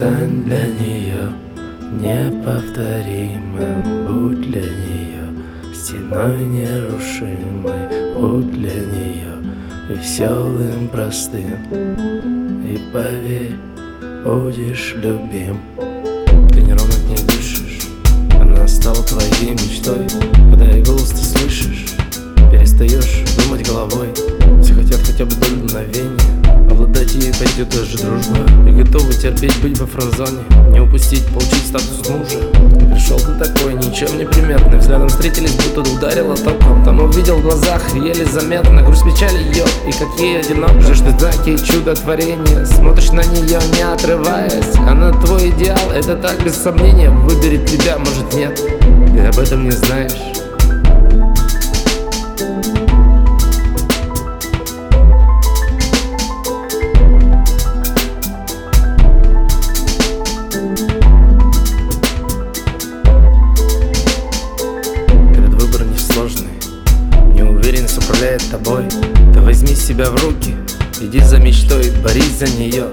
Стань для нее неповторимым Будь для нее стеной нерушимой Будь для нее веселым, простым. И поверь, будешь любим. Ты неровно к ней дышишь Она стала твоей мечтой. Когда ее голос ты слышишь Перестаешь думать головой. Все хотят хотя бы долю мгновения Обладать ей пойдет даже дружба. И готовы терпеть быть во франзоне Не упустить, получить статус мужа. И пришел ты такой, ничем не приметный. Взглядом встретились, будто ударило током. Там увидел в глазах, еле заметно. Грусть печали ее, и какие одиноко. Ждешь ты знаки чудотворения. Смотришь на нее, не отрываясь. Она твой идеал, это так без сомнения. Выберет тебя, может нет. Ты об этом не знаешь Неуверенность управляет тобой. Ты возьми себя в руки Иди за мечтой, борись за нее.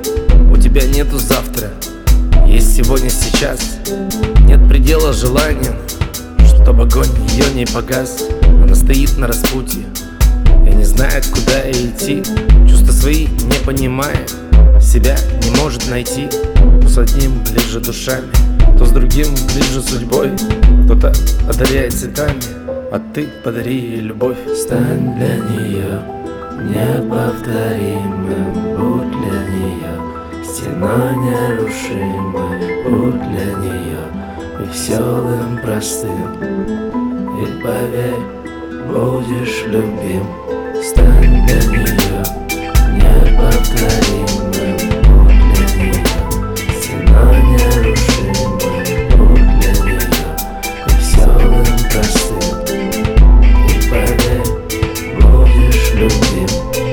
У тебя нету завтра Есть сегодня, сейчас. Нет предела желаниям Чтобы огонь ее не погас. Она стоит на распутье И не знает, куда идти. Чувства свои не понимает Себя не может найти. То с одним ближе душами То с другим ближе судьбой. Кто-то одаряет цветами А ты подари ей любовь. Стань для нее неповторимым Будь для нее стеной нерушимой Будь для нее веселым, простым. И поверь, будешь любим. Стань для нее неповторимым you.